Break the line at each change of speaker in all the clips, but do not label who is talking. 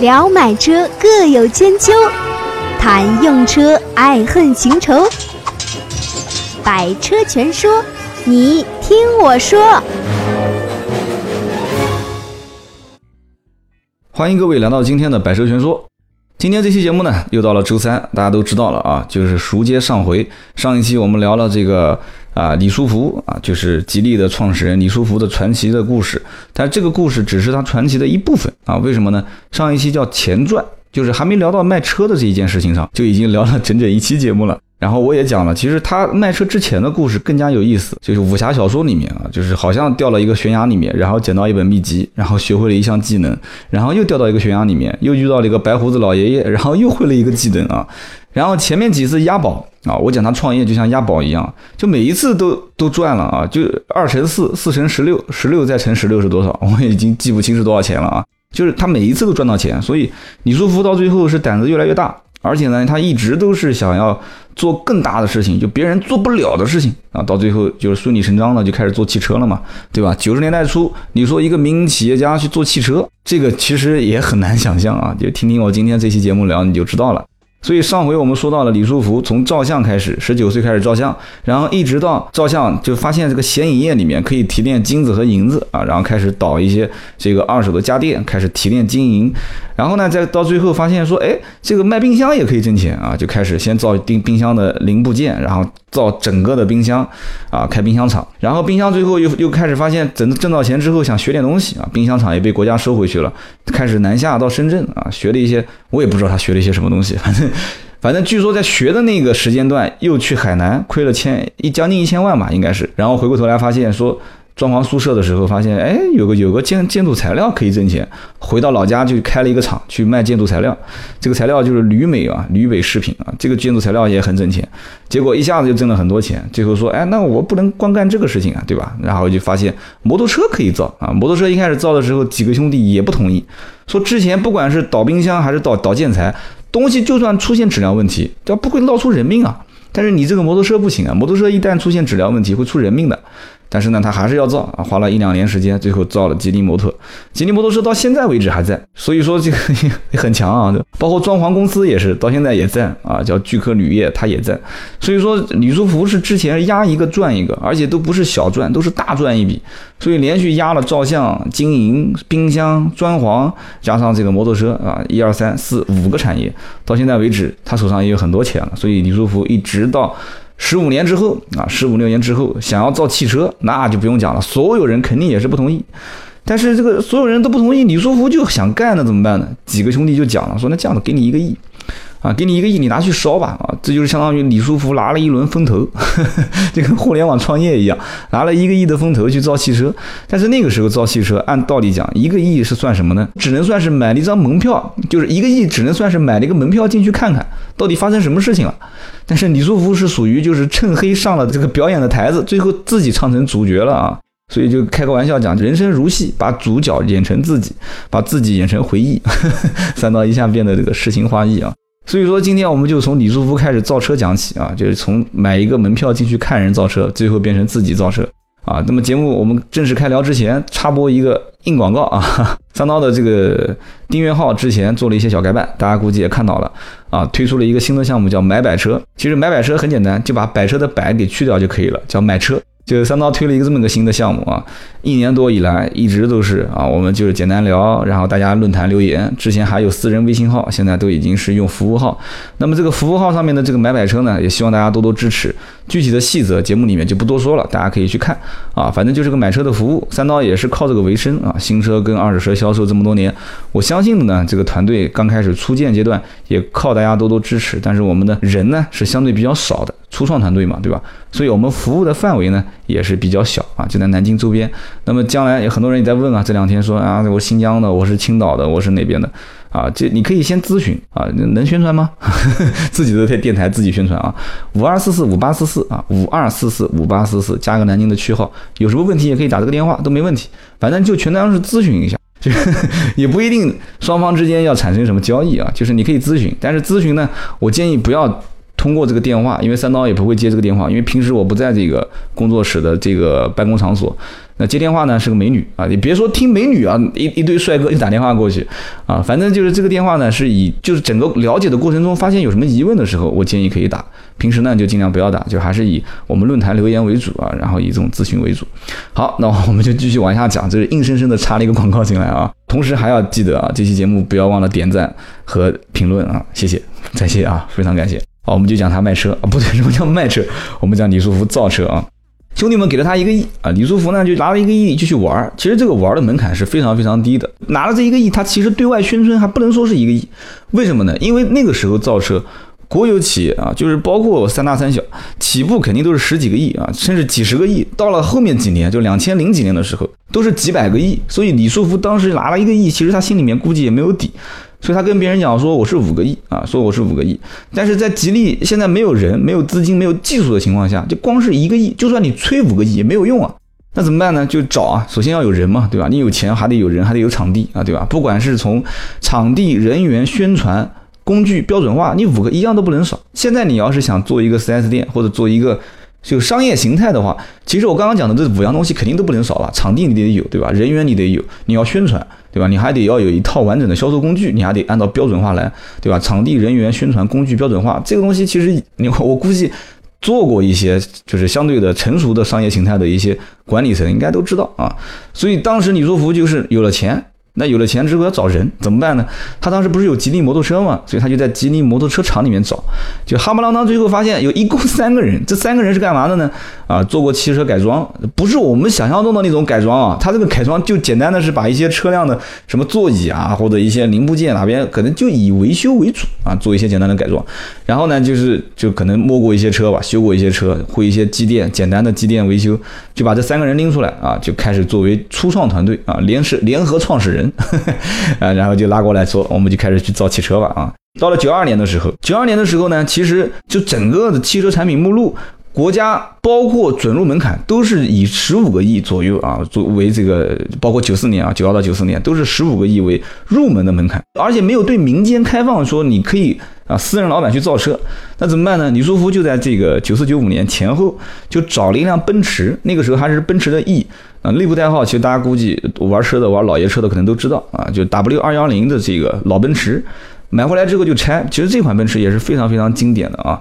聊买车各有千秋，谈用车爱恨情仇。百车全说，你听我说。
欢迎各位来到今天的百车全说。今天这期节目呢，又到了周三，大家都知道了啊，就是熟接上回。上一期我们聊了这个啊李书福啊，就是吉利的创始人李书福的传奇的故事，但这个故事只是他传奇的一部分啊。为什么呢？上一期叫前传，就是还没聊到卖车的这一件事情上，就已经聊了整整一期节目了。然后我也讲了，其实他卖车之前的故事更加有意思，就是武侠小说里面啊，就是好像掉了一个悬崖里面，然后捡到一本秘籍，然后学会了一项技能，然后又掉到一个悬崖里面，又遇到了一个白胡子老爷爷，然后又会了一个技能啊。然后前面几次押宝啊，我讲他创业就像押宝一样，就每一次都都赚了啊，就二乘四，四乘十六，十六再乘十六是多少？我已经记不清是多少钱了啊。就是他每一次都赚到钱，所以李书福到最后是胆子越来越大。而且呢，他一直都是想要做更大的事情，就别人做不了的事情啊。到最后就是顺理成章的就开始做汽车了嘛，对吧？九十年代初，你说一个民营企业家去做汽车，这个其实也很难想象啊。就听听我今天这期节目聊，你就知道了。所以上回我们说到了李书福从照相开始，十九岁开始照相，然后一直到照相就发现这个显影液里面可以提炼金子和银子啊，然后开始倒一些这个二手的家电，开始提炼金银，然后呢再到最后发现说，哎，这个卖冰箱也可以挣钱啊，就开始先造冰冰箱的零部件，然后造整个的冰箱啊，开冰箱厂，然后冰箱最后又又开始发现挣挣到钱之后想学点东西啊，冰箱厂也被国家收回去了，开始南下到深圳啊，学了一些，我也不知道他学了一些什么东西，反正。反正据说在学的那个时间段，又去海南亏了千一将近一千万吧，应该是。然后回过头来发现说，装潢宿舍的时候发现，哎，有个有个建建筑材料可以挣钱。回到老家就开了一个厂去卖建筑材料，这个材料就是铝镁啊，铝镁饰品啊，这个建筑材料也很挣钱。结果一下子就挣了很多钱。最后说，哎，那我不能光干这个事情啊，对吧？然后就发现摩托车可以造啊。摩托车一开始造的时候，几个兄弟也不同意，说之前不管是倒冰箱还是倒倒建材。东西就算出现质量问题，它不会闹出人命啊。但是你这个摩托车不行啊，摩托车一旦出现质量问题会出人命的。但是呢，他还是要造啊，花了一两年时间，最后造了吉利摩托。吉利摩托车到现在为止还在，所以说这个 也很强啊。包括装潢公司也是，到现在也在啊，叫聚科铝业，它也在。所以说李书福是之前压一个赚一个，而且都不是小赚，都是大赚一笔。所以连续压了照相、经营、冰箱、装潢，加上这个摩托车啊，一二三四五个产业，到现在为止，他手上也有很多钱了。所以李书福一直到。十五年之后啊，十五六年之后，想要造汽车，那就不用讲了，所有人肯定也是不同意。但是这个所有人都不同意，李书福就想干，那怎么办呢？几个兄弟就讲了，说那这样子，给你一个亿。啊，给你一个亿，你拿去烧吧！啊，这就是相当于李书福拿了一轮风投，就跟互联网创业一样，拿了一个亿的风投去造汽车。但是那个时候造汽车，按道理讲，一个亿是算什么呢？只能算是买了一张门票，就是一个亿只能算是买了一个门票进去看看到底发生什么事情了。但是李书福是属于就是趁黑上了这个表演的台子，最后自己唱成主角了啊！所以就开个玩笑讲，人生如戏，把主角演成自己，把自己演成回忆，三刀一下变得这个诗情画意啊！所以说，今天我们就从李书福开始造车讲起啊，就是从买一个门票进去看人造车，最后变成自己造车啊。那么节目我们正式开聊之前，插播一个硬广告啊。三刀的这个订阅号之前做了一些小改版，大家估计也看到了啊，推出了一个新的项目叫买百车。其实买百车很简单，就把百车的百给去掉就可以了，叫买车。就三刀推了一个这么个新的项目啊，一年多以来一直都是啊，我们就是简单聊，然后大家论坛留言，之前还有私人微信号，现在都已经是用服务号。那么这个服务号上面的这个买买车呢，也希望大家多多支持。具体的细则节目里面就不多说了，大家可以去看啊，反正就是个买车的服务。三刀也是靠这个为生啊，新车跟二手车销售这么多年，我相信的呢，这个团队刚开始初建阶段也靠大家多多支持，但是我们的人呢是相对比较少的。初创团队嘛，对吧？所以我们服务的范围呢也是比较小啊，就在南京周边。那么将来有很多人也在问啊，这两天说啊，我新疆的，我是青岛的，我是哪边的啊？这你可以先咨询啊，能宣传吗？自己都在电台自己宣传啊，五二四四五八四四啊，五二四四五八四四，加个南京的区号，有什么问题也可以打这个电话，都没问题。反正就全当是咨询一下，就 也不一定双方之间要产生什么交易啊，就是你可以咨询，但是咨询呢，我建议不要。通过这个电话，因为三刀也不会接这个电话，因为平时我不在这个工作室的这个办公场所。那接电话呢是个美女啊，你别说听美女啊，一一堆帅哥就打电话过去啊，反正就是这个电话呢是以就是整个了解的过程中发现有什么疑问的时候，我建议可以打。平时呢就尽量不要打，就还是以我们论坛留言为主啊，然后以这种咨询为主。好，那我们就继续往下讲，这是硬生生的插了一个广告进来啊。同时还要记得啊，这期节目不要忘了点赞和评论啊，谢谢，再谢啊，非常感谢。好，我们就讲他卖车啊，不对，什么叫卖车？我们讲李书福造车啊。兄弟们给了他一个亿啊，李书福呢就拿了一个亿就去玩儿。其实这个玩儿的门槛是非常非常低的，拿了这一个亿，他其实对外宣称还不能说是一个亿，为什么呢？因为那个时候造车，国有企业啊，就是包括三大三小，起步肯定都是十几个亿啊，甚至几十个亿。到了后面几年，就两千零几年的时候，都是几百个亿。所以李书福当时拿了一个亿，其实他心里面估计也没有底。所以他跟别人讲说我是五个亿啊，说我是五个亿，但是在吉利现在没有人、没有资金、没有技术的情况下，就光是一个亿，就算你吹五个亿也没有用啊。那怎么办呢？就找啊，首先要有人嘛，对吧？你有钱还得有人，还得有场地啊，对吧？不管是从场地、人员、宣传、工具标准化，你五个一样都不能少。现在你要是想做一个 4S 店或者做一个就商业形态的话，其实我刚刚讲的这五样东西肯定都不能少了。场地你得有，对吧？人员你得有，你要宣传。对吧？你还得要有一套完整的销售工具，你还得按照标准化来，对吧？场地、人员、宣传工具标准化，这个东西其实你 我估计做过一些就是相对的成熟的商业形态的一些管理层应该都知道啊。所以当时李书福就是有了钱。那有了钱之后要找人怎么办呢？他当时不是有吉利摩托车嘛，所以他就在吉利摩托车厂里面找，就哈不啷当，最后发现有一共三个人，这三个人是干嘛的呢？啊，做过汽车改装，不是我们想象中的那种改装啊，他这个改装就简单的是把一些车辆的什么座椅啊或者一些零部件哪边可能就以维修为主啊，做一些简单的改装，然后呢就是就可能摸过一些车吧，修过一些车，会一些机电简单的机电维修，就把这三个人拎出来啊，就开始作为初创团队啊，联是联合创始人。啊，然后就拉过来说，我们就开始去造汽车吧啊！到了九二年的时候，九二年的时候呢，其实就整个的汽车产品目录，国家包括准入门槛都是以十五个亿左右啊作为这个，包括九四年啊，九二到九四年都是十五个亿为入门的门槛，而且没有对民间开放说你可以啊私人老板去造车，那怎么办呢？李书福就在这个九四九五年前后就找了一辆奔驰，那个时候还是奔驰的 E。啊，内部代号其实大家估计玩车的、玩老爷车的可能都知道啊，就 W 二幺零的这个老奔驰，买回来之后就拆。其实这款奔驰也是非常非常经典的啊。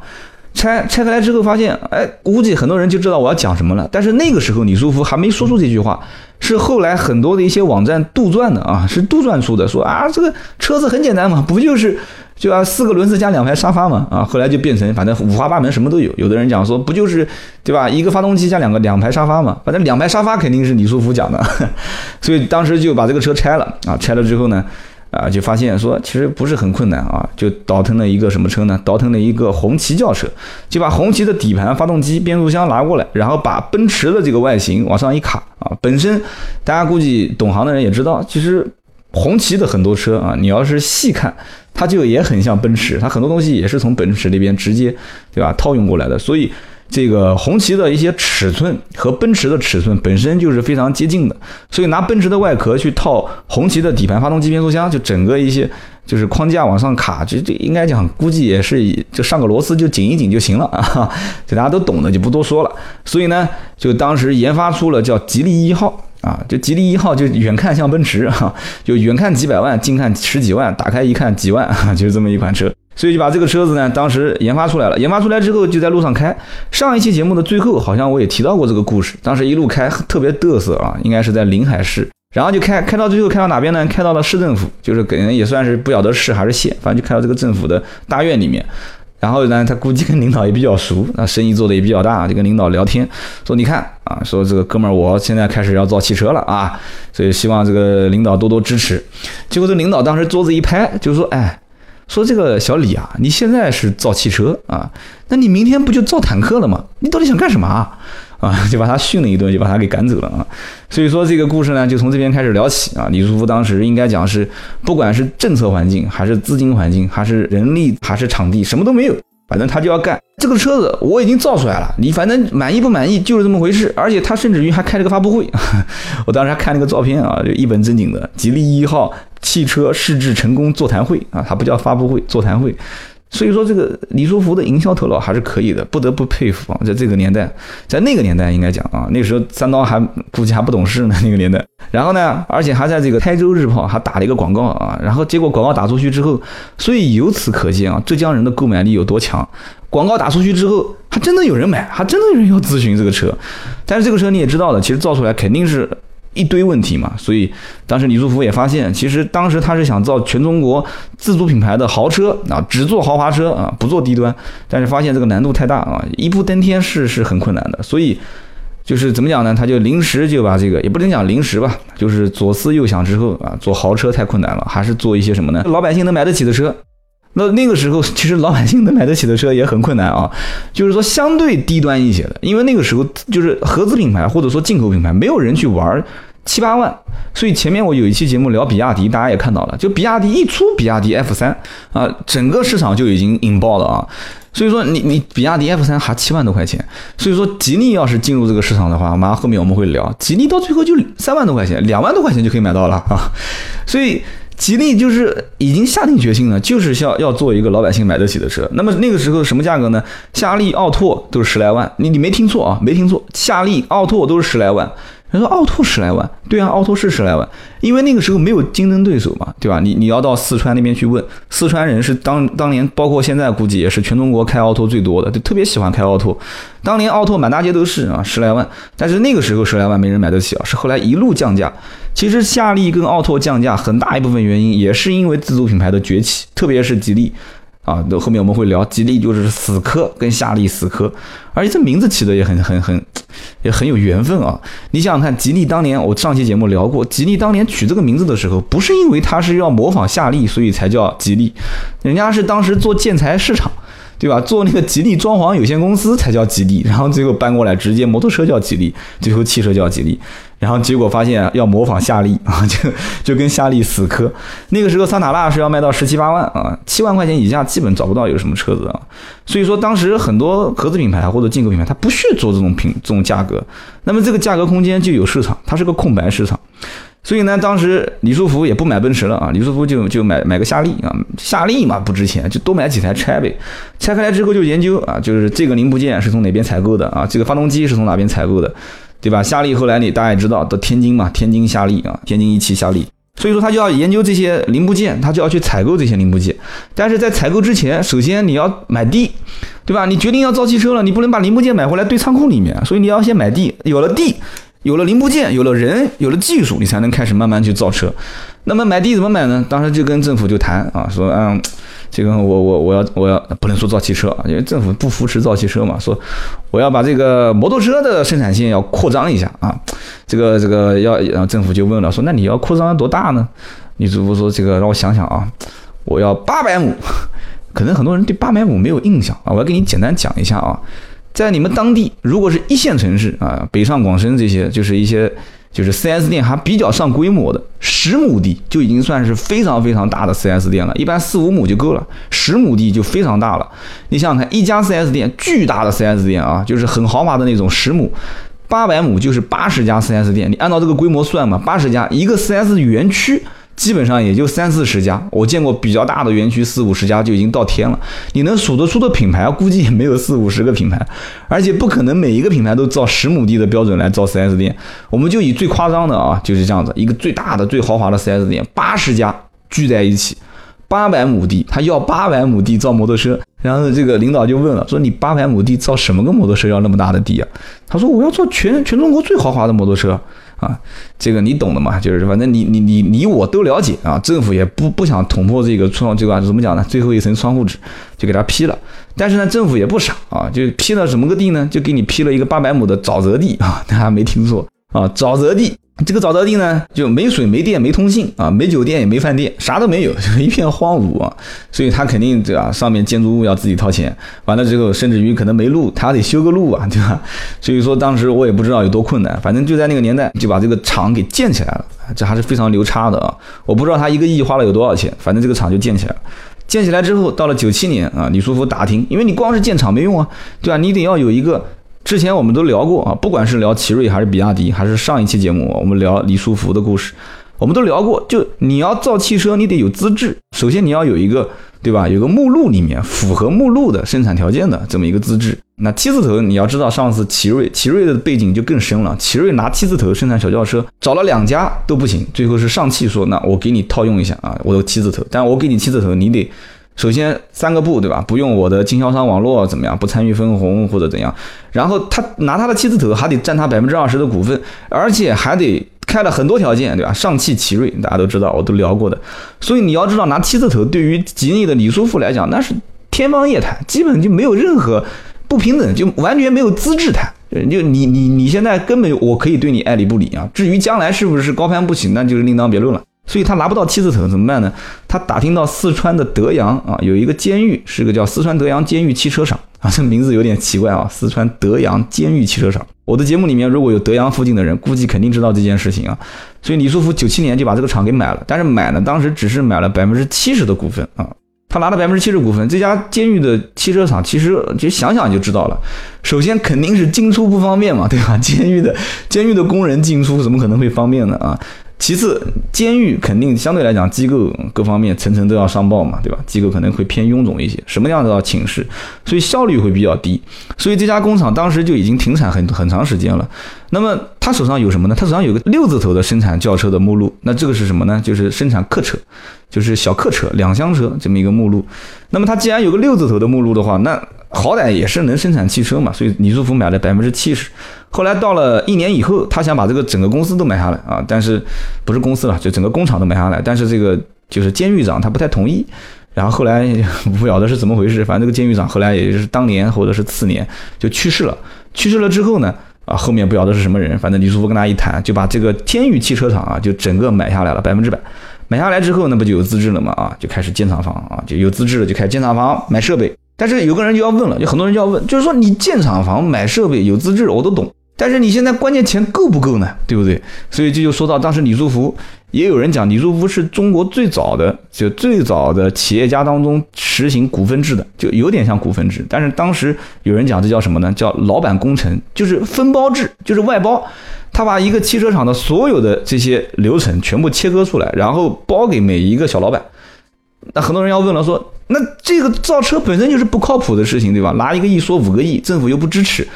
拆拆开来之后发现，哎，估计很多人就知道我要讲什么了。但是那个时候李书福还没说出这句话，是后来很多的一些网站杜撰的啊，是杜撰出的，说啊这个车子很简单嘛，不就是。就啊，四个轮子加两排沙发嘛，啊，后来就变成反正五花八门，什么都有。有的人讲说，不就是对吧？一个发动机加两个两排沙发嘛，反正两排沙发肯定是李书福讲的，所以当时就把这个车拆了啊，拆了之后呢，啊，就发现说其实不是很困难啊，就倒腾了一个什么车呢？倒腾了一个红旗轿车，就把红旗的底盘、发动机、变速箱拿过来，然后把奔驰的这个外形往上一卡啊，本身大家估计懂行的人也知道，其实红旗的很多车啊，你要是细看。它就也很像奔驰，它很多东西也是从奔驰那边直接，对吧？套用过来的。所以这个红旗的一些尺寸和奔驰的尺寸本身就是非常接近的。所以拿奔驰的外壳去套红旗的底盘、发动机、变速箱，就整个一些就是框架往上卡，这这应该讲估计也是就上个螺丝就紧一紧就行了啊，这大家都懂的就不多说了。所以呢，就当时研发出了叫吉利一号。啊，就吉利一号就远看像奔驰哈，就远看几百万，近看十几万，打开一看几万，就是这么一款车。所以就把这个车子呢，当时研发出来了。研发出来之后就在路上开。上一期节目的最后好像我也提到过这个故事。当时一路开特别嘚瑟啊，应该是在临海市，然后就开开到最后开到哪边呢？开到了市政府，就是可能也算是不晓得市还是县，反正就开到这个政府的大院里面。然后呢，他估计跟领导也比较熟，那生意做的也比较大，就跟领导聊天，说你看啊，说这个哥们儿，我现在开始要造汽车了啊，所以希望这个领导多多支持。结果这领导当时桌子一拍，就说，哎，说这个小李啊，你现在是造汽车啊，那你明天不就造坦克了吗？你到底想干什么啊？啊，就把他训了一顿，就把他给赶走了啊。所以说这个故事呢，就从这边开始聊起啊。李书福当时应该讲是，不管是政策环境，还是资金环境，还是人力，还是场地，什么都没有，反正他就要干这个车子，我已经造出来了，你反正满意不满意就是这么回事。而且他甚至于还开了个发布会，我当时还看了个照片啊，就一本正经的吉利一号汽车试制成功座谈会啊，它不叫发布会，座谈会。所以说这个李书福的营销头脑还是可以的，不得不佩服啊！在这个年代，在那个年代应该讲啊，那时候三刀还估计还不懂事呢，那个年代。然后呢，而且还在这个《台州日报》还打了一个广告啊，然后结果广告打出去之后，所以由此可见啊，浙江人的购买力有多强。广告打出去之后，还真的有人买，还真的有人要咨询这个车。但是这个车你也知道的，其实造出来肯定是。一堆问题嘛，所以当时李书福也发现，其实当时他是想造全中国自主品牌的豪车啊，只做豪华车啊，不做低端。但是发现这个难度太大啊，一步登天是是很困难的。所以就是怎么讲呢？他就临时就把这个，也不能讲临时吧，就是左思右想之后啊，做豪车太困难了，还是做一些什么呢？老百姓能买得起的车。那那个时候 其实老百姓能买得起的车也很困难啊，就是说相对低端一些的，因为那个时候就是合资品牌或者说进口品牌，没有人去玩。七八万，所以前面我有一期节目聊比亚迪，大家也看到了，就比亚迪一出比亚迪 F 三啊，整个市场就已经引爆了啊。所以说你你比亚迪 F 三还七万多块钱，所以说吉利要是进入这个市场的话，马上后面我们会聊，吉利到最后就三万多块钱，两万多块钱就可以买到了啊。所以吉利就是已经下定决心了，就是要要做一个老百姓买得起的车。那么那个时候什么价格呢？夏利、奥拓都是十来万，你你没听错啊，没听错，夏利、奥拓都是十来万。他说奥拓十来万，对啊，奥拓是十来万，因为那个时候没有竞争对手嘛，对吧？你你要到四川那边去问，四川人是当当年，包括现在估计也是全中国开奥拓最多的，就特别喜欢开奥拓。当年奥拓满大街都是啊，十来万，但是那个时候十来万没人买得起啊，是后来一路降价。其实夏利跟奥拓降价很大一部分原因也是因为自主品牌的崛起，特别是吉利。啊，那后面我们会聊，吉利就是死磕，跟夏利死磕，而且这名字起的也很很很，也很有缘分啊。你想想看，吉利当年我上期节目聊过，吉利当年取这个名字的时候，不是因为它是要模仿夏利，所以才叫吉利，人家是当时做建材市场。对吧？做那个吉利装潢有限公司才叫吉利，然后最后搬过来直接摩托车叫吉利，最后汽车叫吉利，然后结果发现要模仿夏利 啊，就就跟夏利死磕。那个时候桑塔纳是要卖到十七八万啊，七万块钱以下基本找不到有什么车子啊。所以说当时很多合资品牌或者进口品牌，它不屑做这种品这种价格，那么这个价格空间就有市场，它是个空白市场。所以呢，当时李书福也不买奔驰了啊，李书福就就买买个夏利啊，夏利嘛不值钱，就多买几台拆呗。拆开来之后就研究啊，就是这个零部件是从哪边采购的啊，这个发动机是从哪边采购的，对吧？夏利后来你大家也知道，到天津嘛，天津夏利啊，天津一汽夏利。所以说他就要研究这些零部件，他就要去采购这些零部件。但是在采购之前，首先你要买地，对吧？你决定要造汽车了，你不能把零部件买回来堆仓库里面，所以你要先买地，有了地。有了零部件，有了人，有了技术，你才能开始慢慢去造车。那么买地怎么买呢？当时就跟政府就谈啊，说嗯，这个我我我要我要不能说造汽车啊，因为政府不扶持造汽车嘛。说我要把这个摩托车的生产线要扩张一下啊，这个这个要，然后政府就问了，说那你要扩张多大呢？女主播说这个让我想想啊，我要八百亩。可能很多人对八百亩没有印象啊，我要给你简单讲一下啊。在你们当地，如果是一线城市啊，北上广深这些，就是一些就是 4S 店还比较上规模的，十亩地就已经算是非常非常大的 4S 店了。一般四五亩就够了，十亩地就非常大了。你想想看，一家 4S 店，巨大的 4S 店啊，就是很豪华的那种，十亩，八百亩就是八十家 4S 店。你按照这个规模算嘛，八十家一个 4S 园区。基本上也就三四十家，我见过比较大的园区四五十家就已经到天了。你能数得出的品牌，估计也没有四五十个品牌，而且不可能每一个品牌都造十亩地的标准来造 4S 店。我们就以最夸张的啊，就是这样子，一个最大的、最豪华的 4S 店，八十家聚在一起，八百亩地，他要八百亩地造摩托车。然后这个领导就问了，说你八百亩地造什么个摩托车要那么大的地啊？他说我要做全全中国最豪华的摩托车。啊，这个你懂的嘛，就是反正你你你你我都了解啊。政府也不不想捅破这个窗这个怎么讲呢？最后一层窗户纸就给他批了。但是呢，政府也不傻啊，就批了什么个地呢？就给你批了一个八百亩的沼泽地啊，大家没听错啊，沼泽地。这个沼泽地呢，就没水、没电、没通信啊，没酒店也没饭店，啥都没有，就一片荒芜啊。所以他肯定对吧？上面建筑物要自己掏钱，完了之后，甚至于可能没路，他得修个路啊，对吧？所以说当时我也不知道有多困难，反正就在那个年代就把这个厂给建起来了，这还是非常牛叉的啊！我不知道他一个亿花了有多少钱，反正这个厂就建起来了。建起来之后，到了九七年啊，李书福打听，因为你光是建厂没用啊，对吧？你得要有一个。之前我们都聊过啊，不管是聊奇瑞还是比亚迪，还是上一期节目我们聊李书福的故事，我们都聊过，就你要造汽车，你得有资质，首先你要有一个，对吧？有个目录里面符合目录的生产条件的这么一个资质。那七字头，你要知道，上次奇瑞，奇瑞的背景就更深了。奇瑞拿七字头生产小轿车，找了两家都不行，最后是上汽说，那我给你套用一下啊，我有七字头，但我给你七字头，你得首先三个不，对吧？不用我的经销商网络怎么样，不参与分红或者怎样。然后他拿他的七字头，还得占他百分之二十的股份，而且还得开了很多条件，对吧？上汽奇瑞大家都知道，我都聊过的。所以你要知道，拿七字头对于吉利的李书福来讲，那是天方夜谭，基本就没有任何。不平等就完全没有资质谈，就你你你现在根本我可以对你爱理不理啊。至于将来是不是高攀不起，那就是另当别论了。所以他拿不到七字头怎么办呢？他打听到四川的德阳啊，有一个监狱，是个叫四川德阳监狱汽车厂啊，这名字有点奇怪啊。四川德阳监狱汽车厂，我的节目里面如果有德阳附近的人，估计肯定知道这件事情啊。所以李书福九七年就把这个厂给买了，但是买呢，当时只是买了百分之七十的股份啊。他拿了百分之七十股份，这家监狱的汽车厂其实就想想就知道了。首先肯定是进出不方便嘛，对吧？监狱的监狱的工人进出怎么可能会方便呢啊？其次，监狱肯定相对来讲机构各方面层层都要上报嘛，对吧？机构可能会偏臃肿一些，什么样都要请示，所以效率会比较低。所以这家工厂当时就已经停产很很长时间了。那么他手上有什么呢？他手上有个六字头的生产轿车的目录，那这个是什么呢？就是生产客车。就是小客车、两厢车这么一个目录，那么它既然有个六字头的目录的话，那好歹也是能生产汽车嘛。所以李书福买了百分之七十。后来到了一年以后，他想把这个整个公司都买下来啊，但是不是公司了，就整个工厂都买下来。但是这个就是监狱长他不太同意。然后后来不晓得是怎么回事，反正这个监狱长后来也就是当年或者是次年就去世了。去世了之后呢，啊后面不晓得是什么人，反正李书福跟他一谈，就把这个天宇汽车厂啊就整个买下来了，百分之百。买下来之后，那不就有资质了吗？啊，就开始建厂房啊，就有资质了，就开始建厂房买设备。但是有个人就要问了，有很多人就要问，就是说你建厂房买设备有资质，我都懂。但是你现在关键钱够不够呢？对不对？所以这就说到当时李书福，也有人讲李书福是中国最早的，就最早的企业家当中实行股份制的，就有点像股份制。但是当时有人讲这叫什么呢？叫老板工程，就是分包制，就是外包。他把一个汽车厂的所有的这些流程全部切割出来，然后包给每一个小老板。那很多人要问了，说那这个造车本身就是不靠谱的事情，对吧？拿一个亿说五个亿，政府又不支持，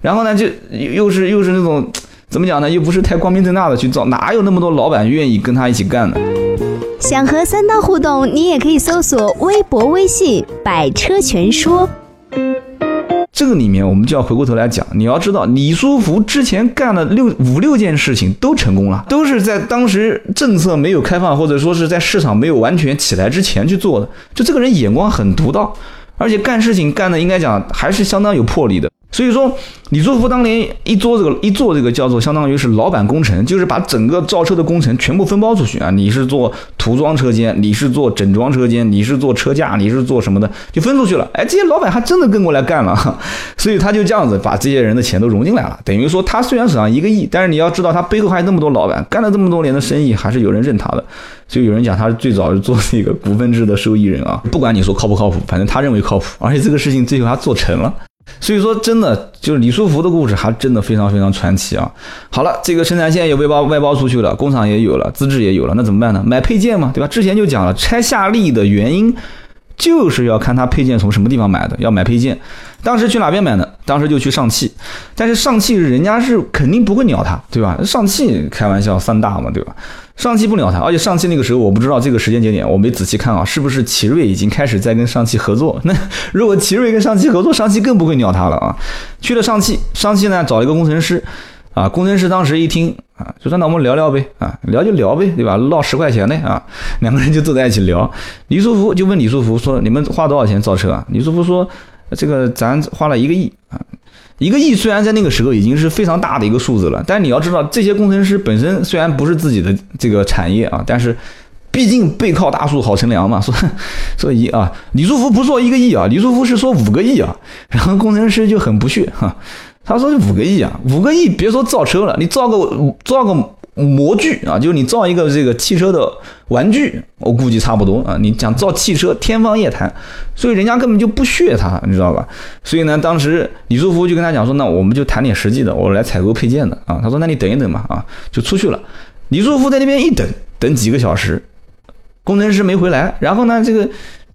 然后呢，就又是又是那种怎么讲呢？又不是太光明正大的去造，哪有那么多老板愿意跟他一起干呢？
想和三刀互动，你也可以搜索微博、微信“百车全说”。
这个里面我们就要回过头来讲，你要知道李书福之前干了六五六件事情都成功了，都是在当时政策没有开放或者说是在市场没有完全起来之前去做的。就这个人眼光很独到，而且干事情干的应该讲还是相当有魄力的。所以说，李书福当年一做这个一做这个叫做相当于是老板工程，就是把整个造车的工程全部分包出去啊。你是做涂装车间，你是做整装车间，你是做车架，你是做什么的，就分出去了。哎，这些老板还真的跟过来干了，所以他就这样子把这些人的钱都融进来了。等于说，他虽然手上一个亿，但是你要知道他背后还有那么多老板，干了这么多年的生意，还是有人认他的。所以有人讲他是最早是做这个股份制的受益人啊。不管你说靠不靠谱，反正他认为靠谱，而且这个事情最后他做成了。所以说，真的就是李书福的故事，还真的非常非常传奇啊！好了，这个生产线也外包外包出去了，工厂也有了，资质也有了，那怎么办呢？买配件嘛，对吧？之前就讲了，拆夏利的原因就是要看他配件从什么地方买的，要买配件。当时去哪边买呢？当时就去上汽，但是上汽人家是肯定不会鸟他，对吧？上汽开玩笑，三大嘛，对吧？上汽不鸟他，而且上汽那个时候我不知道这个时间节点，我没仔细看啊，是不是奇瑞已经开始在跟上汽合作？那如果奇瑞跟上汽合作，上汽更不会鸟他了啊！去了上汽，上汽呢找一个工程师，啊，工程师当时一听啊，就说那我们聊聊呗，啊，聊就聊呗，对吧？唠十块钱的啊，两个人就坐在一起聊。李书福就问李书福说：“你们花多少钱造车啊？”李书福说：“这个咱花了一个亿啊。”一个亿虽然在那个时候已经是非常大的一个数字了，但你要知道，这些工程师本身虽然不是自己的这个产业啊，但是毕竟背靠大树好乘凉嘛。所以 所以啊，李书福不说一个亿啊，李书福是说五个亿啊。然后工程师就很不屑哈，他说五个亿啊，五个亿别说造车了，你造个造个。模具啊，就是你造一个这个汽车的玩具，我估计差不多啊。你讲造汽车，天方夜谭，所以人家根本就不屑他，你知道吧？所以呢，当时李书福就跟他讲说，那我们就谈点实际的，我来采购配件的啊。他说，那你等一等嘛啊，就出去了。李书福在那边一等，等几个小时，工程师没回来，然后呢，这个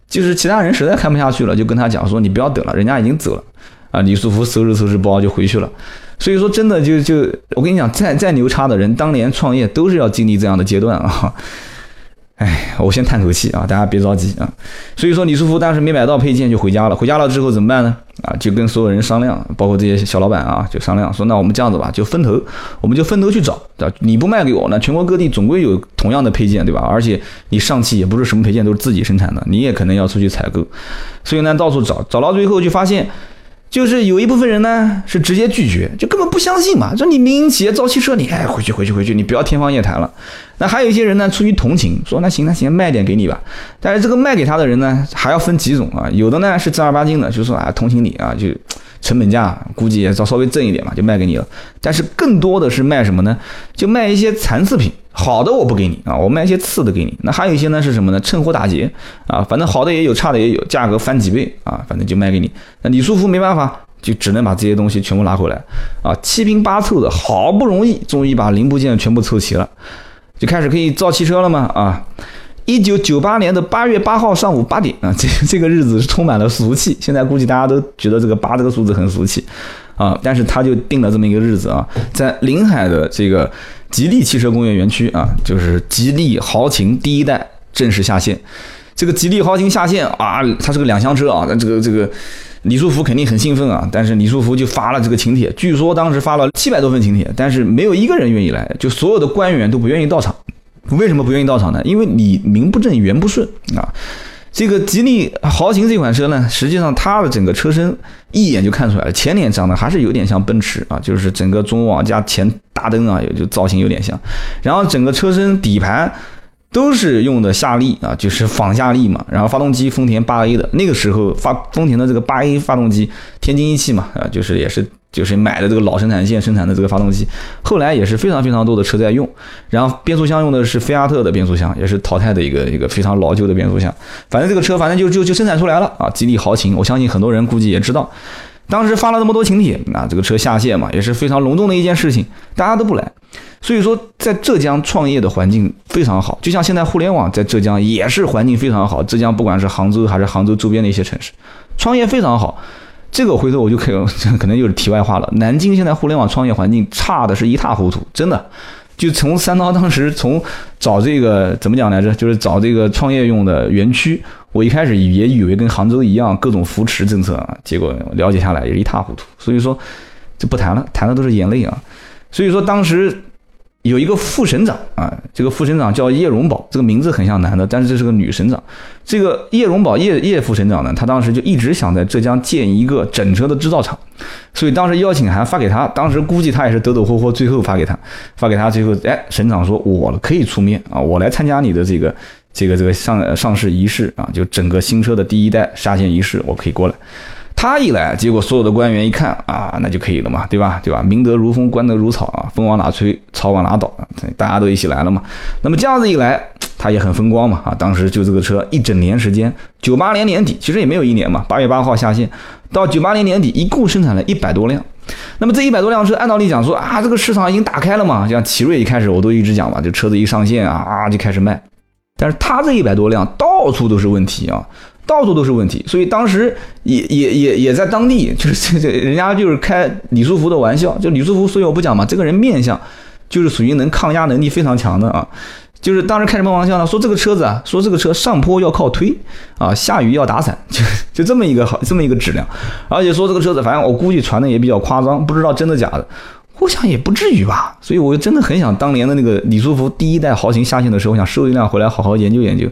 就是其他人实在看不下去了，就跟他讲说：“你不要等了，人家已经走了。”啊，李书福收拾收拾包就回去了。所以说，真的就就我跟你讲，再再牛叉的人，当年创业都是要经历这样的阶段啊。哎，我先叹口气啊，大家别着急啊。所以说，李书福当时没买到配件就回家了。回家了之后怎么办呢？啊，就跟所有人商量，包括这些小老板啊，就商量说，那我们这样子吧，就分头，我们就分头去找。你不卖给我，那全国各地总归有同样的配件，对吧？而且你上汽也不是什么配件都是自己生产的，你也可能要出去采购。所以呢，到处找，找到最后就发现。就是有一部分人呢是直接拒绝，就根本不相信嘛，说你民营企业造汽车，你哎回去回去回去，你不要天方夜谭了。那还有一些人呢出于同情，说那行那行卖点给你吧。但是这个卖给他的人呢还要分几种啊，有的呢是正儿八经的，就说啊同情你啊，就成本价估计也稍稍微挣一点嘛，就卖给你了。但是更多的是卖什么呢？就卖一些残次品。好的我不给你啊，我卖一些次的给你。那还有一些呢是什么呢？趁火打劫啊，反正好的也有，差的也有，价格翻几倍啊，反正就卖给你。那李书福没办法，就只能把这些东西全部拿回来啊，七拼八凑的，好不容易终于把零部件全部凑齐了，就开始可以造汽车了吗？啊，一九九八年的八月八号上午八点啊，这这个日子是充满了俗气。现在估计大家都觉得这个八这个数字很俗气啊，但是他就定了这么一个日子啊，在临海的这个。吉利汽车工业园区啊，就是吉利豪情第一代正式下线。这个吉利豪情下线啊，它是个两厢车啊。那这个这个李书福肯定很兴奋啊。但是李书福就发了这个请帖，据说当时发了七百多份请帖，但是没有一个人愿意来，就所有的官员都不愿意到场。为什么不愿意到场呢？因为你名不正言不顺啊。这个吉利豪情这款车呢，实际上它的整个车身一眼就看出来了，前脸长得还是有点像奔驰啊，就是整个中网加前大灯啊，也就造型有点像。然后整个车身底盘都是用的夏利啊，就是仿夏利嘛。然后发动机丰田八 A 的，那个时候发丰田的这个八 A 发动机，天津一汽嘛，啊，就是也是。就是买的这个老生产线生产的这个发动机，后来也是非常非常多的车在用。然后变速箱用的是菲亚特的变速箱，也是淘汰的一个一个非常老旧的变速箱。反正这个车反正就就就生产出来了啊！吉利豪情，我相信很多人估计也知道，当时发了那么多请帖，那这个车下线嘛，也是非常隆重的一件事情，大家都不来。所以说，在浙江创业的环境非常好，就像现在互联网在浙江也是环境非常好。浙江不管是杭州还是杭州周边的一些城市，创业非常好。这个回头我就可以，可能就是题外话了。南京现在互联网创业环境差的是一塌糊涂，真的。就从三刀当时从找这个怎么讲来着，就是找这个创业用的园区，我一开始也以为跟杭州一样各种扶持政策啊，结果了解下来也是一塌糊涂。所以说就不谈了，谈的都是眼泪啊。所以说当时。有一个副省长啊，这个副省长叫叶荣宝，这个名字很像男的，但是这是个女省长。这个叶荣宝叶叶副省长呢，他当时就一直想在浙江建一个整车的制造厂，所以当时邀请函发给他，当时估计他也是抖抖霍霍，最后发给他，发给他最后，哎，省长说我可以出面啊，我来参加你的这个这个这个上上市仪式啊，就整个新车的第一代下线仪式，我可以过来。他一来，结果所有的官员一看啊，那就可以了嘛，对吧？对吧？明德如风，官德如草啊，风往哪吹，草往哪倒，大家都一起来了嘛。那么这样子一来，他也很风光嘛啊。当时就这个车一整年时间，九八年年底，其实也没有一年嘛，八月八号下线，到九八年年底，一共生产了一百多辆。那么这一百多辆车，按道理讲说啊，这个市场已经打开了嘛。像奇瑞一开始我都一直讲嘛，这车子一上线啊啊就开始卖，但是他这一百多辆到处都是问题啊。到处都是问题，所以当时也也也也在当地，就是 这这人家就是开李书福的玩笑，就李书福，所以我不讲嘛，这个人面相就是属于能抗压能力非常强的啊，就是当时开什么玩笑呢？说这个车子啊，说这个车上坡要靠推啊，下雨要打伞，就就这么一个好这么一个质量，而且说这个车子，反正我估计传的也比较夸张，不知道真的假的，我想也不至于吧，所以我就真的很想当年的那个李书福第一代豪情下线的时候，我想收一辆回来好好研究研究。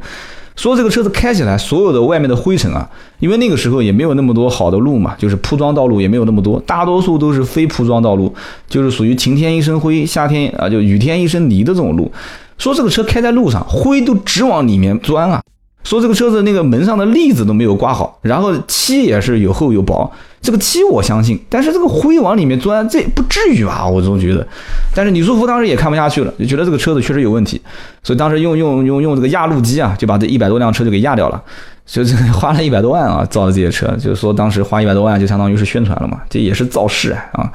说这个车子开起来，所有的外面的灰尘啊，因为那个时候也没有那么多好的路嘛，就是铺装道路也没有那么多，大多数都是非铺装道路，就是属于晴天一身灰，夏天啊就雨天一身泥的这种路。说这个车开在路上，灰都直往里面钻啊。说这个车子那个门上的粒子都没有刮好，然后漆也是有厚有薄。这个漆我相信，但是这个灰往里面钻，这不至于吧？我总觉得。但是李书福当时也看不下去了，就觉得这个车子确实有问题，所以当时用用用用这个压路机啊，就把这一百多辆车就给压掉了，就这个花了一百多万啊造的这些车，就是说当时花一百多万就相当于是宣传了嘛，这也是造势啊。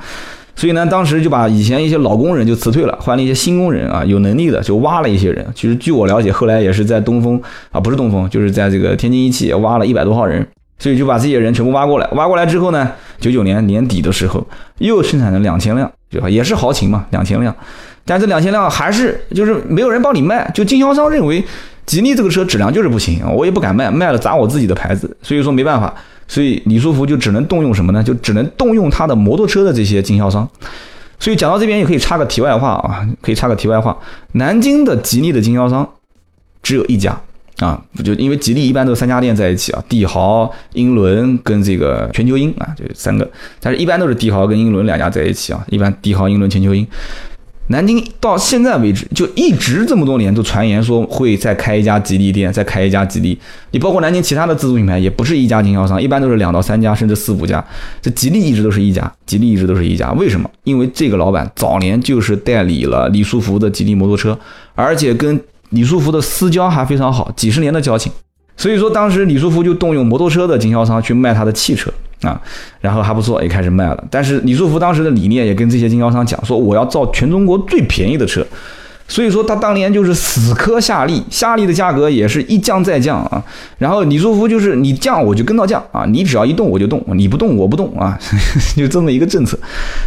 所以呢，当时就把以前一些老工人就辞退了，换了一些新工人啊，有能力的就挖了一些人。其实据我了解，后来也是在东风啊，不是东风，就是在这个天津一汽挖了一百多号人，所以就把这些人全部挖过来。挖过来之后呢，九九年年底的时候又生产了两千辆，对吧？也是豪情嘛，两千辆。但这两千辆还是就是没有人帮你卖，就经销商认为吉利这个车质量就是不行，我也不敢卖，卖了砸我自己的牌子。所以说没办法。所以李书福就只能动用什么呢？就只能动用他的摩托车的这些经销商。所以讲到这边也可以插个题外话啊，可以插个题外话。南京的吉利的经销商只有一家啊，就因为吉利一般都是三家店在一起啊，帝豪、英伦跟这个全球鹰啊，就三个。但是一般都是帝豪跟英伦两家在一起啊，一般帝豪、英伦、全球鹰。南京到现在为止，就一直这么多年都传言说会再开一家吉利店，再开一家吉利。你包括南京其他的自主品牌，也不是一家经销商，一般都是两到三家，甚至四五家。这吉利一直都是一家，吉利一直都是一家。为什么？因为这个老板早年就是代理了李书福的吉利摩托车，而且跟李书福的私交还非常好，几十年的交情。所以说，当时李书福就动用摩托车的经销商去卖他的汽车。啊，然后还不错，也开始卖了。但是李书福当时的理念也跟这些经销商讲说，我要造全中国最便宜的车。所以说他当年就是死磕夏利，夏利的价格也是一降再降啊。然后李书福就是你降我就跟到降啊，你只要一动我就动，你不动我不动啊，就这么一个政策。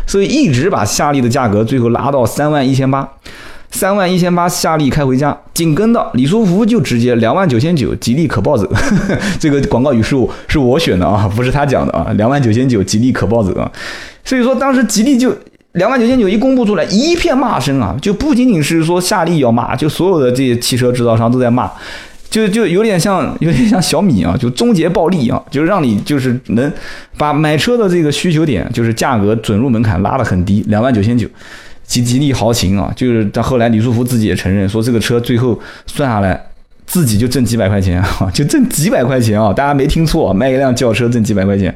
所以一直把夏利的价格最后拉到三万一千八。三万一千八，夏利开回家，紧跟的李书福就直接两万九千九，吉利可抱走。这个广告语是是我选的啊，不是他讲的啊。两万九千九，吉利可抱走啊。所以说当时吉利就两万九千九一公布出来，一片骂声啊，就不仅仅是说夏利要骂，就所有的这些汽车制造商都在骂，就就有点像有点像小米啊，就终结暴利啊，就让你就是能把买车的这个需求点，就是价格准入门槛拉得很低，两万九千九。吉吉利豪情啊，就是到后来李书福自己也承认说，这个车最后算下来自己就挣几百块钱啊，就挣几百块钱啊，大家没听错，卖一辆轿车挣几百块钱。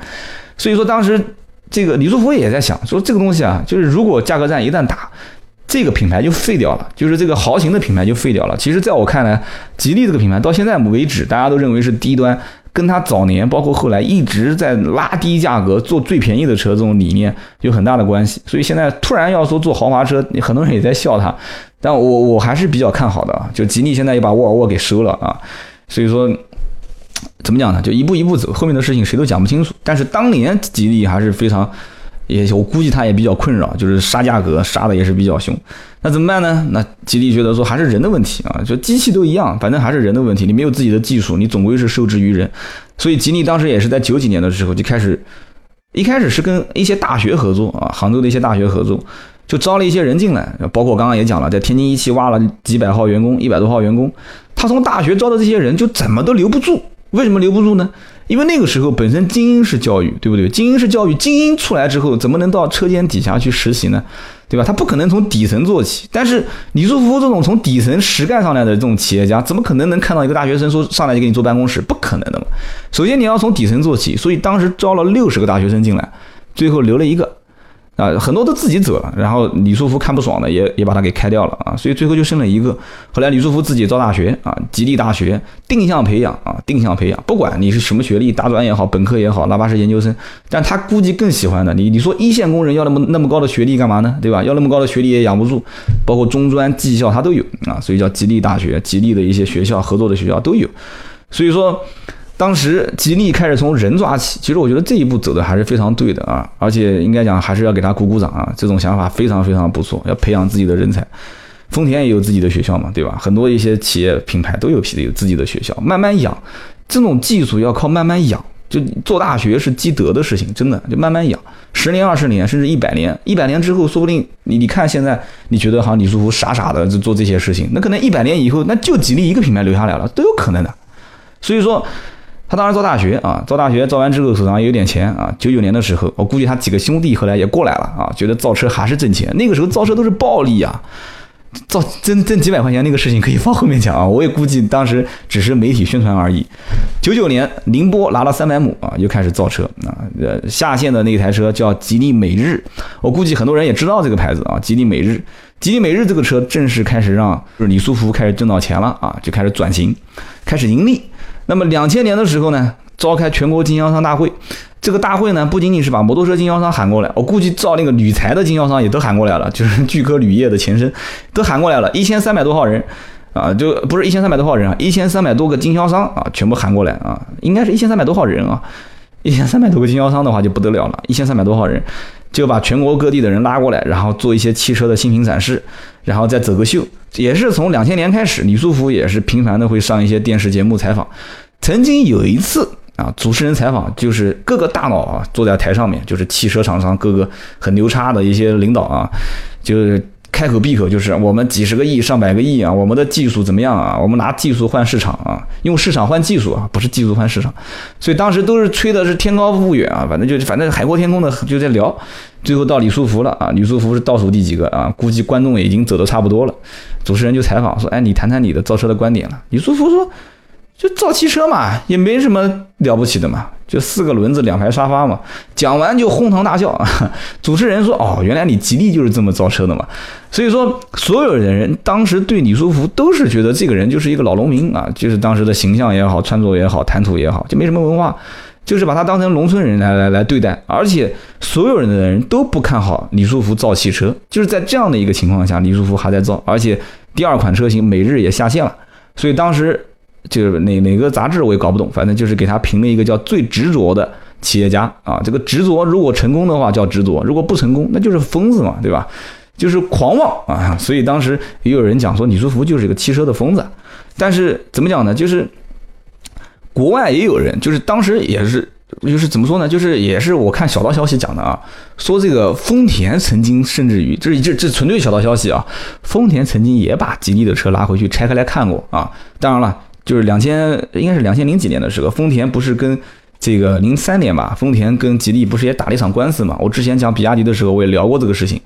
所以说当时这个李书福也在想说，这个东西啊，就是如果价格战一旦打，这个品牌就废掉了，就是这个豪情的品牌就废掉了。其实在我看来，吉利这个品牌到现在为止，大家都认为是低端。跟他早年，包括后来一直在拉低价格做最便宜的车这种理念有很大的关系，所以现在突然要说做豪华车，很多人也在笑他，但我我还是比较看好的就吉利现在也把沃尔沃给收了啊，所以说怎么讲呢？就一步一步走，后面的事情谁都讲不清楚。但是当年吉利还是非常。也我估计他也比较困扰，就是杀价格杀的也是比较凶，那怎么办呢？那吉利觉得说还是人的问题啊，就机器都一样，反正还是人的问题。你没有自己的技术，你总归是受制于人。所以吉利当时也是在九几年的时候就开始，一开始是跟一些大学合作啊，杭州的一些大学合作，就招了一些人进来，包括刚刚也讲了，在天津一汽挖了几百号员工，一百多号员工，他从大学招的这些人就怎么都留不住，为什么留不住呢？因为那个时候本身精英式教育，对不对？精英式教育，精英出来之后，怎么能到车间底下去实习呢？对吧？他不可能从底层做起。但是李书福这种从底层实干上来的这种企业家，怎么可能能看到一个大学生说上来就给你坐办公室？不可能的嘛。首先你要从底层做起，所以当时招了六十个大学生进来，最后留了一个。啊，很多都自己走了，然后李书福看不爽的也也把他给开掉了啊，所以最后就剩了一个。后来李书福自己招大学啊，吉利大学定向培养啊，定向培养，不管你是什么学历，大专也好，本科也好，哪怕是研究生，但他估计更喜欢的，你你说一线工人要那么那么高的学历干嘛呢？对吧？要那么高的学历也养不住，包括中专、技校他都有啊，所以叫吉利大学，吉利的一些学校合作的学校都有，所以说。当时吉利开始从人抓起，其实我觉得这一步走的还是非常对的啊，而且应该讲还是要给他鼓鼓掌啊，这种想法非常非常不错，要培养自己的人才。丰田也有自己的学校嘛，对吧？很多一些企业品牌都有有自己的学校，慢慢养。这种技术要靠慢慢养，就做大学是积德的事情，真的就慢慢养，十年、二十年，甚至一百年，一百年之后，说不定你你看现在你觉得好像李书福傻傻的就做这些事情，那可能一百年以后，那就吉利一个品牌留下来了，都有可能的。所以说。他当时造大学啊，造大学造完之后手上也有点钱啊。九九年的时候，我估计他几个兄弟后来也过来了啊，觉得造车还是挣钱。那个时候造车都是暴利啊，造挣挣几百块钱那个事情可以放后面讲啊。我也估计当时只是媒体宣传而已。九九年宁波拿了三百亩啊，又开始造车啊。呃，下线的那台车叫吉利美日，我估计很多人也知道这个牌子啊。吉利美日，吉利美日这个车正式开始让就是李书福开始挣到钱了啊，就开始转型，开始盈利。那么两千年的时候呢，召开全国经销商大会，这个大会呢，不仅仅是把摩托车经销商喊过来，我估计造那个铝材的经销商也都喊过来了，就是聚科铝业的前身，都喊过来了，一千三百多号人啊，就不是一千三百多号人啊，一千三百多个经销商啊，全部喊过来啊，应该是一千三百多号人啊，一千三百多个经销商的话就不得了了，一千三百多号人就把全国各地的人拉过来，然后做一些汽车的新品展示，然后再走个秀，也是从两千年开始，李书福也是频繁的会上一些电视节目采访，曾经有一次。啊，主持人采访就是各个大佬啊，坐在台上面，就是汽车厂商各个很牛叉的一些领导啊，就是开口闭口就是我们几十个亿、上百个亿啊，我们的技术怎么样啊？我们拿技术换市场啊，用市场换技术啊，不是技术换市场。所以当时都是吹的是天高物远啊，反正就反正海阔天空的就在聊。最后到李书福了啊，李书福是倒数第几个啊？估计观众已经走的差不多了。主持人就采访说：“哎，你谈谈你的造车的观点了。”李书福说。就造汽车嘛，也没什么了不起的嘛，就四个轮子两排沙发嘛。讲完就哄堂大笑。主持人说：“哦，原来你吉利就是这么造车的嘛。”所以说，所有的人当时对李书福都是觉得这个人就是一个老农民啊，就是当时的形象也好，穿着也好，谈吐也好，就没什么文化，就是把他当成农村人来来来对待。而且所有人的人都不看好李书福造汽车，就是在这样的一个情况下，李书福还在造，而且第二款车型每日也下线了，所以当时。就是哪哪个杂志我也搞不懂，反正就是给他评了一个叫最执着的企业家啊。这个执着如果成功的话叫执着，如果不成功那就是疯子嘛，对吧？就是狂妄啊。所以当时也有人讲说李书福就是一个汽车的疯子。但是怎么讲呢？就是国外也有人，就是当时也是，就是怎么说呢？就是也是我看小道消息讲的啊，说这个丰田曾经甚至于，这这这纯粹小道消息啊，丰田曾经也把吉利的车拉回去拆开来看过啊。当然了。就是两千，应该是两千零几年的时候，丰田不是跟这个零三年吧？丰田跟吉利不是也打了一场官司嘛？我之前讲比亚迪的时候，我也聊过这个事情。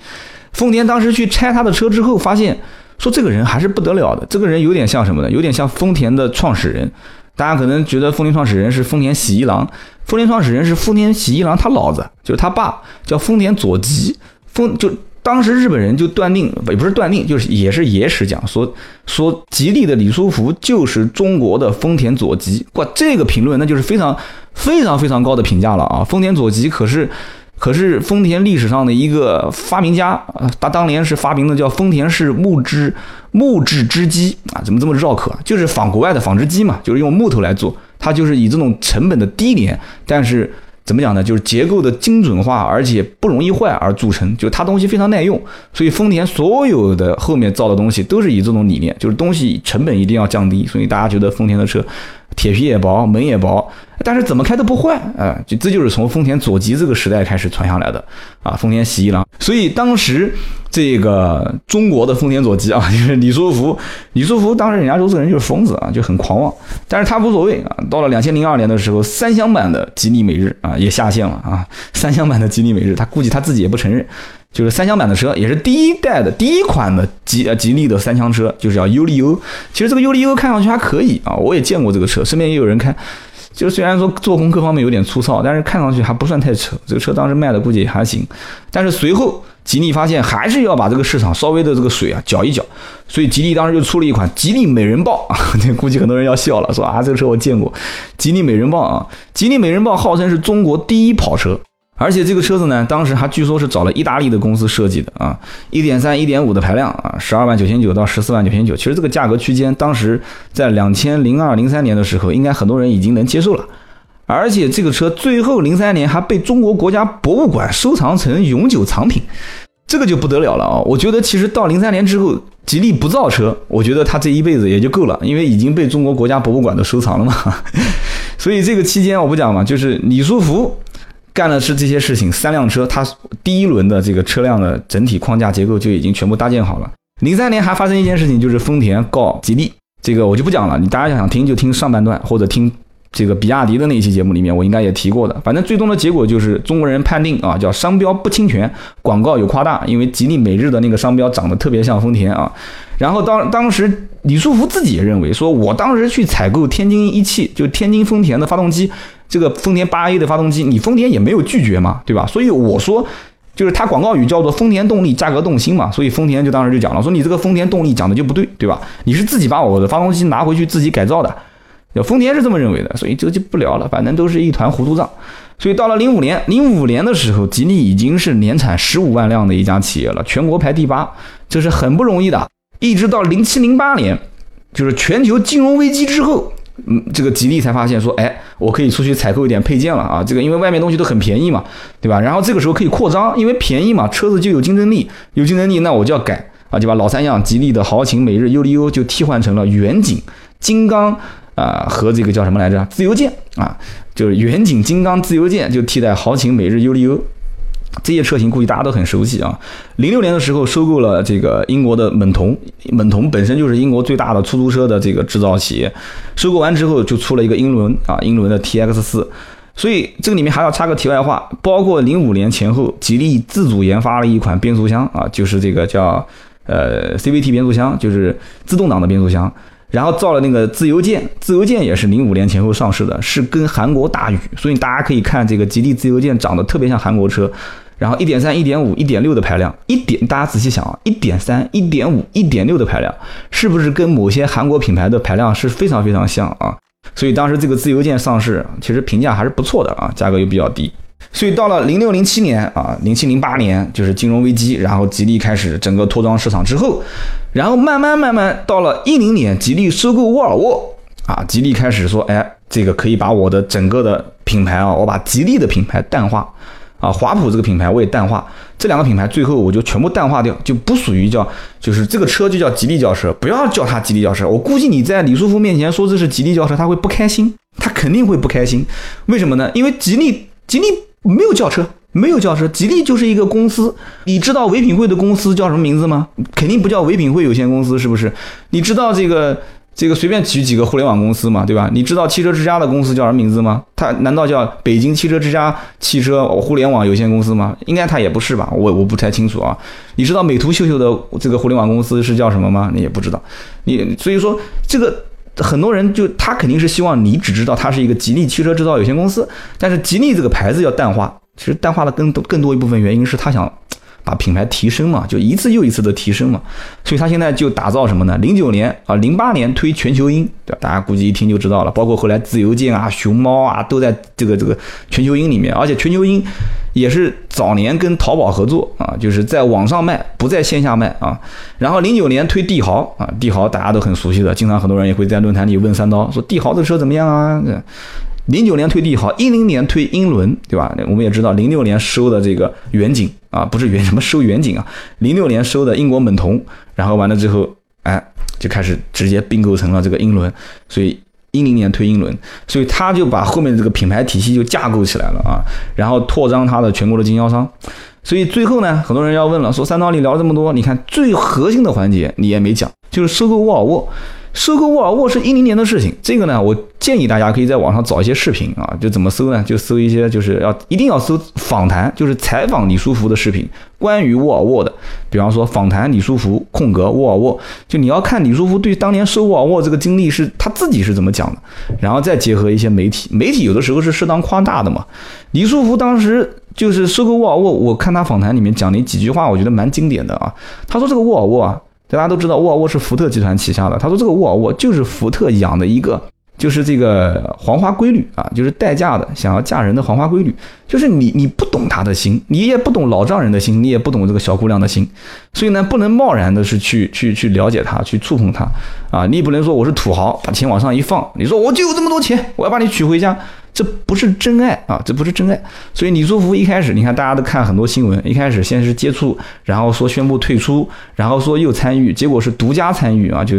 丰田当时去拆他的车之后，发现说这个人还是不得了的。这个人有点像什么呢？有点像丰田的创始人。大家可能觉得丰田创始人是丰田喜一郎，丰田创始人是丰田喜一郎他老子，就是他爸叫丰田佐吉，丰就。当时日本人就断定，也不是断定，就是也是野史讲说说吉利的李书福就是中国的丰田佐吉。哇，这个评论那就是非常非常非常高的评价了啊！丰田佐吉可是可是丰田历史上的一个发明家啊，他当年是发明的叫丰田式木织木质织机啊，怎么这么绕口？就是仿国外的纺织机嘛，就是用木头来做，它就是以这种成本的低廉，但是。怎么讲呢？就是结构的精准化，而且不容易坏而组成。就它东西非常耐用，所以丰田所有的后面造的东西都是以这种理念，就是东西成本一定要降低。所以大家觉得丰田的车铁皮也薄，门也薄，但是怎么开都不坏啊！就这就是从丰田佐吉这个时代开始传下来的啊。丰田喜一郎，所以当时。这个中国的丰田佐吉啊，就是李书福。李书福当时人家说这个人就是疯子啊，就很狂妄。但是他无所谓啊。到了两千零二年的时候，三厢版的吉利美日啊也下线了啊。三厢版的吉利美日，他估计他自己也不承认，就是三厢版的车也是第一代的第一款的吉呃吉利的三厢车，就是叫优利欧。其实这个优利欧看上去还可以啊，我也见过这个车，身边也有人开。就虽然说做工各方面有点粗糙，但是看上去还不算太丑。这个车当时卖的估计也还行。但是随后。吉利发现还是要把这个市场稍微的这个水啊搅一搅，所以吉利当时就出了一款吉利美人豹啊，这估计很多人要笑了，说啊这个车我见过，吉利美人豹啊，吉利美人豹号称是中国第一跑车，而且这个车子呢，当时还据说是找了意大利的公司设计的啊，一点三、一点五的排量啊，十二万九千九到十四万九千九，其实这个价格区间，当时在两千零二零三年的时候，应该很多人已经能接受了。而且这个车最后零三年还被中国国家博物馆收藏成永久藏品，这个就不得了了啊！我觉得其实到零三年之后，吉利不造车，我觉得他这一辈子也就够了，因为已经被中国国家博物馆都收藏了嘛。所以这个期间我不讲嘛，就是李书福干的是这些事情，三辆车，它第一轮的这个车辆的整体框架结构就已经全部搭建好了。零三年还发生一件事情，就是丰田告吉利，这个我就不讲了，你大家想听就听上半段或者听。这个比亚迪的那一期节目里面，我应该也提过的。反正最终的结果就是中国人判定啊，叫商标不侵权，广告有夸大，因为吉利每日的那个商标长得特别像丰田啊。然后当当时李书福自己也认为，说我当时去采购天津一汽，就天津丰田的发动机，这个丰田八 A 的发动机，你丰田也没有拒绝嘛，对吧？所以我说，就是它广告语叫做丰田动力价格动心嘛，所以丰田就当时就讲了，说你这个丰田动力讲的就不对，对吧？你是自己把我的发动机拿回去自己改造的。丰田是这么认为的，所以这个就不聊了，反正都是一团糊涂账。所以到了零五年，零五年的时候，吉利已经是年产十五万辆的一家企业了，全国排第八，这是很不容易的。一直到零七零八年，就是全球金融危机之后，嗯，这个吉利才发现说，哎，我可以出去采购一点配件了啊，这个因为外面东西都很便宜嘛，对吧？然后这个时候可以扩张，因为便宜嘛，车子就有竞争力，有竞争力，那我就要改啊，就把老三样吉利的豪情、每日、优利优就替换成了远景、金刚。啊，和这个叫什么来着？自由舰啊，就是远景、金刚、自由舰，就替代豪情、每日、优利优这些车型，估计大家都很熟悉啊。零六年的时候，收购了这个英国的猛童，猛童本身就是英国最大的出租车的这个制造企业。收购完之后，就出了一个英伦啊，英伦的 TX 四。所以这个里面还要插个题外话，包括零五年前后，吉利自主研发了一款变速箱啊，就是这个叫呃 CVT 变速箱，就是自动挡的变速箱。然后造了那个自由舰，自由舰也是零五年前后上市的，是跟韩国大宇，所以大家可以看这个吉利自由舰长得特别像韩国车。然后一点三、一点五、一点六的排量，一点大家仔细想啊，一点三、一点五、一点六的排量，是不是跟某些韩国品牌的排量是非常非常像啊？所以当时这个自由舰上市，其实评价还是不错的啊，价格又比较低。所以到了零六零七年啊，零七零八年就是金融危机，然后吉利开始整个脱装市场之后，然后慢慢慢慢到了一零年，吉利收购沃尔沃啊，吉利开始说，哎，这个可以把我的整个的品牌啊，我把吉利的品牌淡化啊，华普这个品牌我也淡化，这两个品牌最后我就全部淡化掉，就不属于叫，就是这个车就叫吉利轿车，不要叫它吉利轿车。我估计你在李书福面前说这是吉利轿车，他会不开心，他肯定会不开心。为什么呢？因为吉利，吉利。没有轿车，没有轿车，吉利就是一个公司。你知道唯品会的公司叫什么名字吗？肯定不叫唯品会有限公司，是不是？你知道这个这个随便举几个互联网公司嘛，对吧？你知道汽车之家的公司叫什么名字吗？它难道叫北京汽车之家汽车互联网有限公司吗？应该它也不是吧？我我不太清楚啊。你知道美图秀秀的这个互联网公司是叫什么吗？你也不知道。你所以说这个。很多人就他肯定是希望你只知道它是一个吉利汽车制造有限公司，但是吉利这个牌子要淡化，其实淡化的更多更多一部分原因是他想把品牌提升嘛，就一次又一次的提升嘛，所以他现在就打造什么呢？零九年啊，零八年推全球鹰，对吧？大家估计一听就知道了，包括后来自由舰啊、熊猫啊都在这个这个全球鹰里面，而且全球鹰。也是早年跟淘宝合作啊，就是在网上卖，不在线下卖啊。然后零九年推帝豪啊，帝豪大家都很熟悉的，经常很多人也会在论坛里问三刀说帝豪这车怎么样啊？零九年推帝豪，一零年推英伦，对吧？我们也知道零六年收的这个远景啊，不是远什么收远景啊，零六年收的英国猛童，然后完了之后，哎，就开始直接并购成了这个英伦，所以。一零年推英伦，所以他就把后面这个品牌体系就架构起来了啊，然后扩张他的全国的经销商，所以最后呢，很多人要问了，说三刀你聊这么多，你看最核心的环节你也没讲，就是收购沃尔沃。收购沃尔沃是一零年的事情，这个呢，我建议大家可以在网上找一些视频啊，就怎么搜呢？就搜一些，就是要一定要搜访谈，就是采访李书福的视频，关于沃尔沃的，比方说访谈李书福空格沃尔沃，就你要看李书福对当年收沃尔沃这个经历是他自己是怎么讲的，然后再结合一些媒体，媒体有的时候是适当夸大的嘛。李书福当时就是收购沃尔沃，我看他访谈里面讲的几句话，我觉得蛮经典的啊。他说这个沃尔沃啊。大家都知道沃尔沃是福特集团旗下的。他说这个沃尔沃就是福特养的一个，就是这个黄花闺女啊，就是待嫁的，想要嫁人的黄花闺女。就是你你不懂她的心，你也不懂老丈人的心，你也不懂这个小姑娘的心，所以呢，不能贸然的是去去去了解她，去触碰她啊。你也不能说我是土豪，把钱往上一放，你说我就有这么多钱，我要把你娶回家。这不是真爱啊！这不是真爱，所以李书福一开始，你看大家都看很多新闻，一开始先是接触，然后说宣布退出，然后说又参与，结果是独家参与啊，就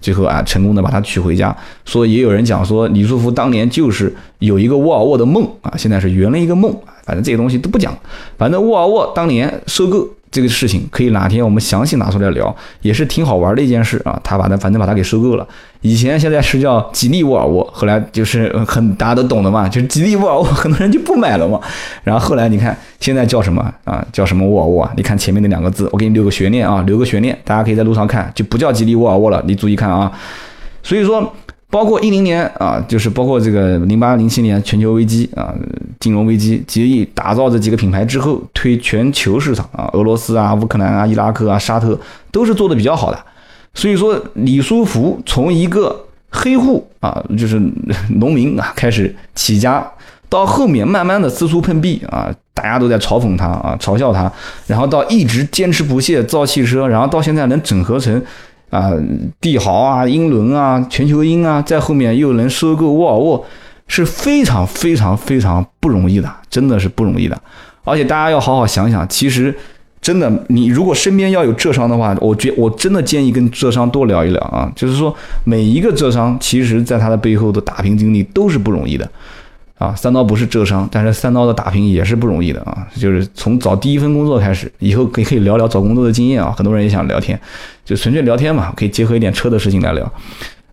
最后啊成功的把他娶回家。说也有人讲说李书福当年就是有一个沃尔沃的梦啊，现在是圆了一个梦，反正这些东西都不讲，反正沃尔沃当年收购。这个事情可以哪天我们详细拿出来聊，也是挺好玩的一件事啊。他把它反正把它给收购了，以前现在是叫吉利沃尔沃，后来就是很大家都懂的嘛，就是吉利沃尔沃，很多人就不买了嘛。然后后来你看现在叫什么啊？叫什么沃尔沃啊？你看前面那两个字，我给你留个悬念啊，留个悬念，大家可以在路上看，就不叫吉利沃尔沃了，你注意看啊。所以说。包括一零年啊，就是包括这个零八零七年全球危机啊，金融危机，吉利打造这几个品牌之后，推全球市场啊，俄罗斯啊、乌克兰啊、伊拉克啊、沙特都是做的比较好的。所以说，李书福从一个黑户啊，就是农民啊，开始起家，到后面慢慢的四处碰壁啊，大家都在嘲讽他啊，嘲笑他，然后到一直坚持不懈造汽车，然后到现在能整合成啊帝豪啊、英伦啊、全球鹰啊，在后面又能收购沃尔沃，是非常非常非常不容易的，真的是不容易的。而且大家要好好想想，其实。真的，你如果身边要有浙商的话，我觉我真的建议跟浙商多聊一聊啊。就是说，每一个浙商，其实在他的背后的打拼经历都是不容易的啊。三刀不是浙商，但是三刀的打拼也是不容易的啊。就是从找第一份工作开始，以后可以可以聊聊找工作的经验啊。很多人也想聊天，就纯粹聊天嘛，可以结合一点车的事情来聊。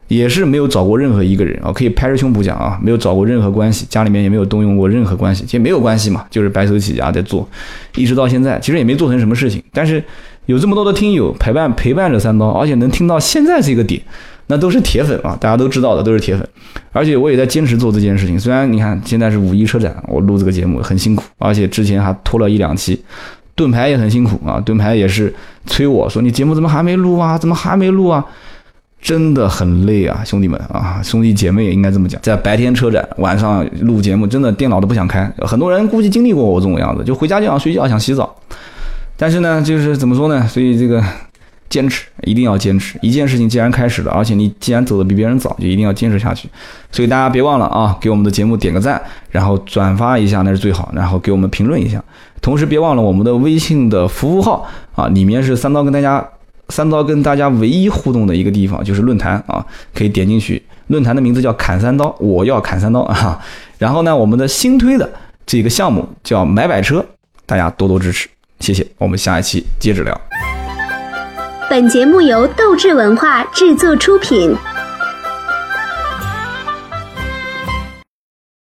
也是没有找过任何一个人啊，可以拍着胸脯讲啊，没有找过任何关系，家里面也没有动用过任何关系，其实没有关系嘛，就是白手起家在做，一直到现在，其实也没做成什么事情。但是有这么多的听友陪伴陪伴着三刀，而且能听到现在这个点，那都是铁粉啊，大家都知道的，都是铁粉。而且我也在坚持做这件事情，虽然你看现在是五一车展，我录这个节目很辛苦，而且之前还拖了一两期，盾牌也很辛苦啊，盾牌也是催我说你节目怎么还没录啊，怎么还没录啊？真的很累啊，兄弟们啊，兄弟姐妹也应该这么讲，在白天车展，晚上录节目，真的电脑都不想开。很多人估计经历过我这种样子，就回家就想睡觉，想洗澡。但是呢，就是怎么说呢？所以这个坚持一定要坚持。一件事情既然开始了，而且你既然走的比别人早，就一定要坚持下去。所以大家别忘了啊，给我们的节目点个赞，然后转发一下那是最好，然后给我们评论一下。同时别忘了我们的微信的服务号啊，里面是三刀跟大家。三刀跟大家唯一互动的一个地方就是论坛啊，可以点进去。论坛的名字叫“砍三刀”，我要砍三刀啊！然后呢，我们的新推的这个项目叫“买百车”，大家多多支持，谢谢。我们下一期接着聊。
本节目由斗志文化制作出品。